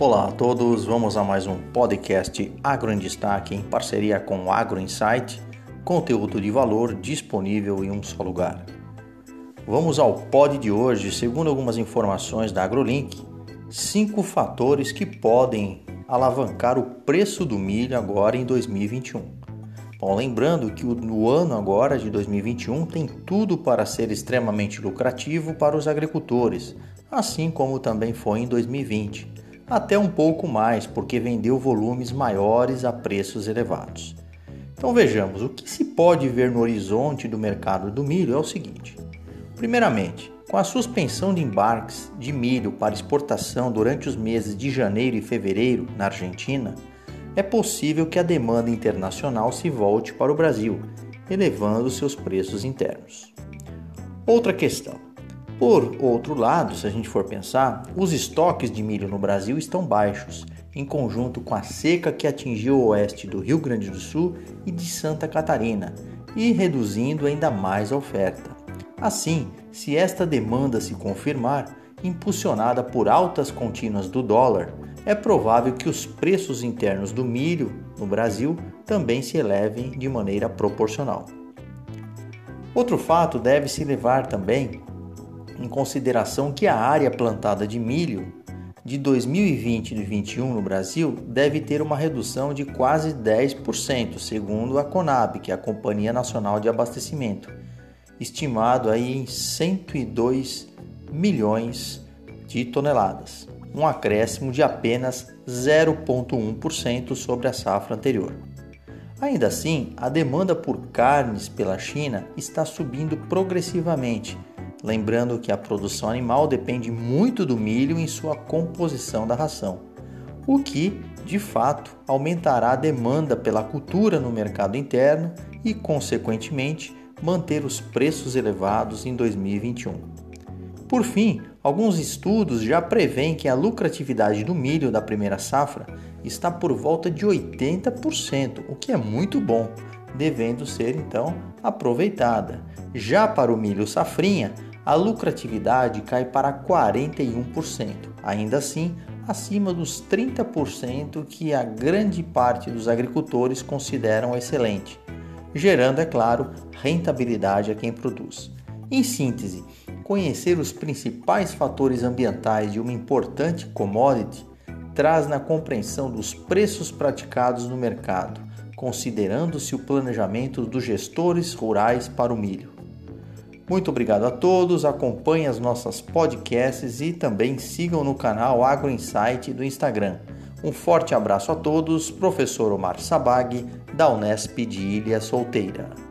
Olá a todos, vamos a mais um podcast Agro em Destaque em parceria com o Agro Insight, conteúdo de valor disponível em um só lugar. Vamos ao pod de hoje, segundo algumas informações da AgroLink, cinco fatores que podem alavancar o preço do milho agora em 2021. Bom, lembrando que o ano agora de 2021 tem tudo para ser extremamente lucrativo para os agricultores, assim como também foi em 2020 até um pouco mais, porque vendeu volumes maiores a preços elevados. Então vejamos, o que se pode ver no horizonte do mercado do milho é o seguinte: primeiramente, com a suspensão de embarques de milho para exportação durante os meses de janeiro e fevereiro na Argentina, é possível que a demanda internacional se volte para o Brasil, elevando seus preços internos. Outra questão: por outro lado, se a gente for pensar, os estoques de milho no Brasil estão baixos, em conjunto com a seca que atingiu o oeste do Rio Grande do Sul e de Santa Catarina, e reduzindo ainda mais a oferta. Assim, se esta demanda se confirmar, impulsionada por altas contínuas do dólar, é provável que os preços internos do milho no Brasil também se elevem de maneira proporcional. Outro fato deve se levar também em consideração que a área plantada de milho de 2020 e 2021 no Brasil deve ter uma redução de quase 10%, segundo a Conab, que é a Companhia Nacional de Abastecimento, estimado aí em 102 milhões de toneladas, um acréscimo de apenas 0,1% sobre a safra anterior. Ainda assim, a demanda por carnes pela China está subindo progressivamente lembrando que a produção animal depende muito do milho em sua composição da ração, o que, de fato, aumentará a demanda pela cultura no mercado interno e, consequentemente, manter os preços elevados em 2021. Por fim, alguns estudos já prevêem que a lucratividade do milho da primeira safra está por volta de 80%, o que é muito bom, devendo ser então aproveitada. Já para o milho safrinha, a lucratividade cai para 41%, ainda assim acima dos 30% que a grande parte dos agricultores consideram excelente, gerando, é claro, rentabilidade a quem produz. Em síntese, conhecer os principais fatores ambientais de uma importante commodity traz na compreensão dos preços praticados no mercado, considerando-se o planejamento dos gestores rurais para o milho. Muito obrigado a todos, acompanhem as nossas podcasts e também sigam no canal Agro Insight do Instagram. Um forte abraço a todos, professor Omar Sabag, da Unesp de Ilha Solteira.